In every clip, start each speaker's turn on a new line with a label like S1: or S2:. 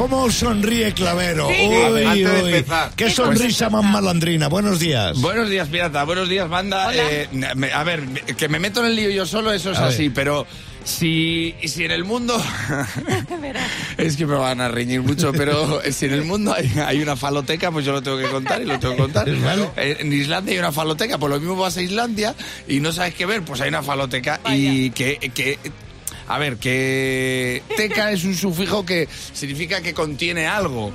S1: ¿Cómo sonríe Clavero?
S2: Sí.
S1: Uy,
S2: Antes de empezar.
S1: Qué sonrisa más malandrina. Buenos días.
S3: Buenos días, pirata. Buenos días, banda. Eh, me- a ver, que me meto en el lío yo solo, eso es
S1: A ver.
S3: así, pero si, si en el mundo... es que me van a reñir mucho, pero si en el mundo hay, hay una faloteca, pues yo lo tengo que contar y lo tengo que contar.
S1: Claro.
S3: Eh, En Islandia hay una faloteca, pues lo mismo vas a Islandia y no sabes qué ver, pues hay una faloteca y que... que a ver, que teca es un sufijo que significa que contiene algo.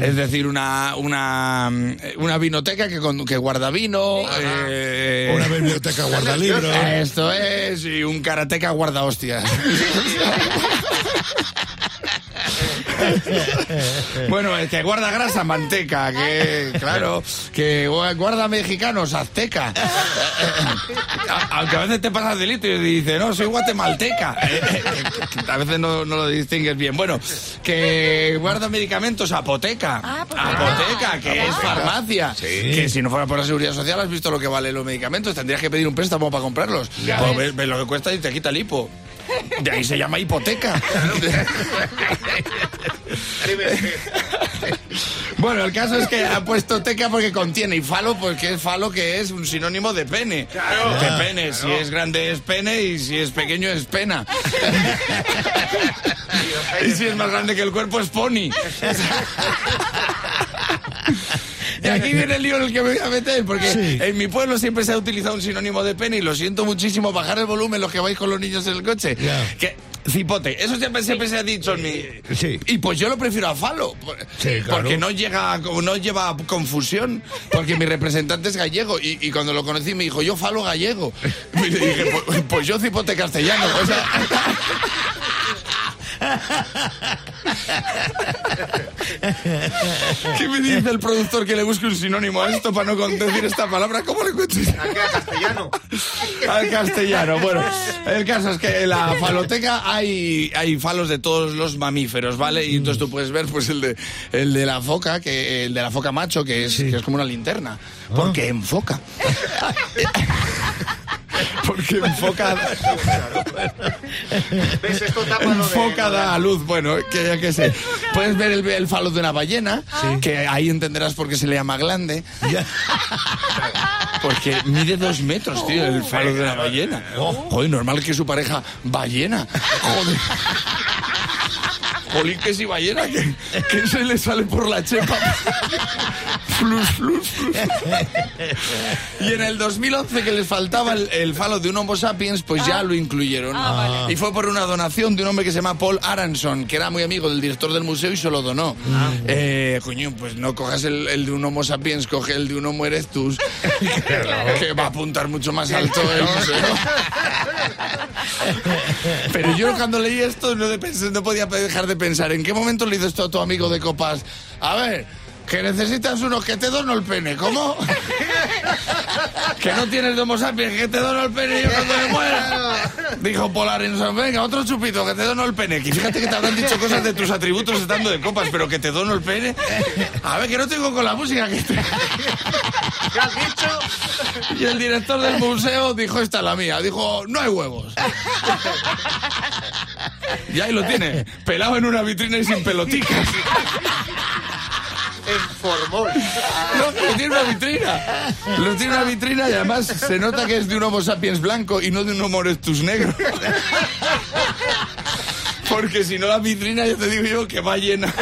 S3: Es decir, una, una, una vinoteca que, con- que guarda vino. eh,
S1: Una biblioteca guardalibros.
S3: esto es, y un karateca guarda hostias. bueno, el que guarda grasa, manteca, que, claro, que gu- guarda mexicanos, azteca. Aunque a veces te pasas delito y dices, no, soy guatemalteca. A veces no, no lo distingues bien. Bueno, que guarda medicamentos, apoteca.
S2: Ah, apoteca.
S3: Apoteca, que es farmacia. Que si no fuera por la seguridad social, has visto lo que valen los medicamentos. Tendrías que pedir un préstamo para comprarlos. Pues ves, ves lo que cuesta y te quita el hipo. De ahí se llama hipoteca. Bueno, el caso es que ha puesto teca porque contiene y falo porque es falo que es un sinónimo de pene. De pene, si es grande es pene y si es pequeño es pena. y si es más grande que el cuerpo es pony. Y aquí viene el lío en el que me voy a meter, porque
S1: Sí.
S3: en mi pueblo siempre se ha utilizado un sinónimo de pene y lo siento muchísimo, bajar el volumen los que vais con los niños en el coche. Que, cipote, eso siempre, siempre se ha dicho en mi...
S1: Sí.
S3: Y pues yo lo prefiero a falo, por-
S1: Sí, claro.
S3: porque no llega, no lleva confusión, porque mi representante es gallego y, y cuando lo conocí me dijo, yo falo gallego. Y le dije, pues, pues yo cipote castellano. O sea, ¿Qué me dice el productor que le busque un sinónimo a esto para no decir esta palabra? ¿Cómo le encuentro?
S2: castellano.
S3: Al castellano. Bueno, el caso es que en la faloteca hay, hay falos de todos los mamíferos, ¿vale? Y entonces tú puedes ver pues el de, el de la foca, que el de la foca macho, que es, que es como una linterna. Porque enfoca. Porque enfoca.
S2: ¿Ves? Esto tapa lo de-
S3: Enfoca da luz, bueno, que ya que sé. Puedes ver el, el falo de una ballena, que ahí entenderás por qué se le llama glande. Porque mide dos metros, tío, el falo de la ballena. Joder, normal que su pareja ballena. Joder. Jolín, que si ballena, que, que se le sale por la chepa. Flus, flus, flus. Y en el 2011 que les faltaba el, el falo de un Homo sapiens, pues ya lo incluyeron. Y fue por una donación de un hombre que se llama Paul Aronson, que era muy amigo del director del museo y se lo donó. Eh, coño, pues no cojas el, el de un Homo sapiens, coge el de un Homo erectus, que va a apuntar mucho más alto el museo. Pero yo cuando leí esto no, de pensar- no podía dejar de pensar, ¿en qué momento le dices tú a tu amigo de copas? A ver, que necesitas uno que te dono el pene, ¿cómo? que no tienes de Homo sapiens, que te dono el pene yo cuando me muera. Dijo Polarenson, venga, otro chupito, que te dono el pene. Que fíjate que te habrán dicho cosas de tus atributos estando de copas, pero que te dono el pene. A ver, que no tengo con la música. Que te...
S2: ¿Qué has dicho?
S3: Y el director del museo dijo, esta es la mía. Dijo, no hay huevos. Y ahí lo tiene, pelado en una vitrina y sin peloticas.
S2: En formol.
S3: No, lo tiene una vitrina. Lo tiene una vitrina y además se nota que es de un Homo sapiens blanco y no de un Homo erectus negro. Porque si no la vitrina, ya te digo yo que va llena.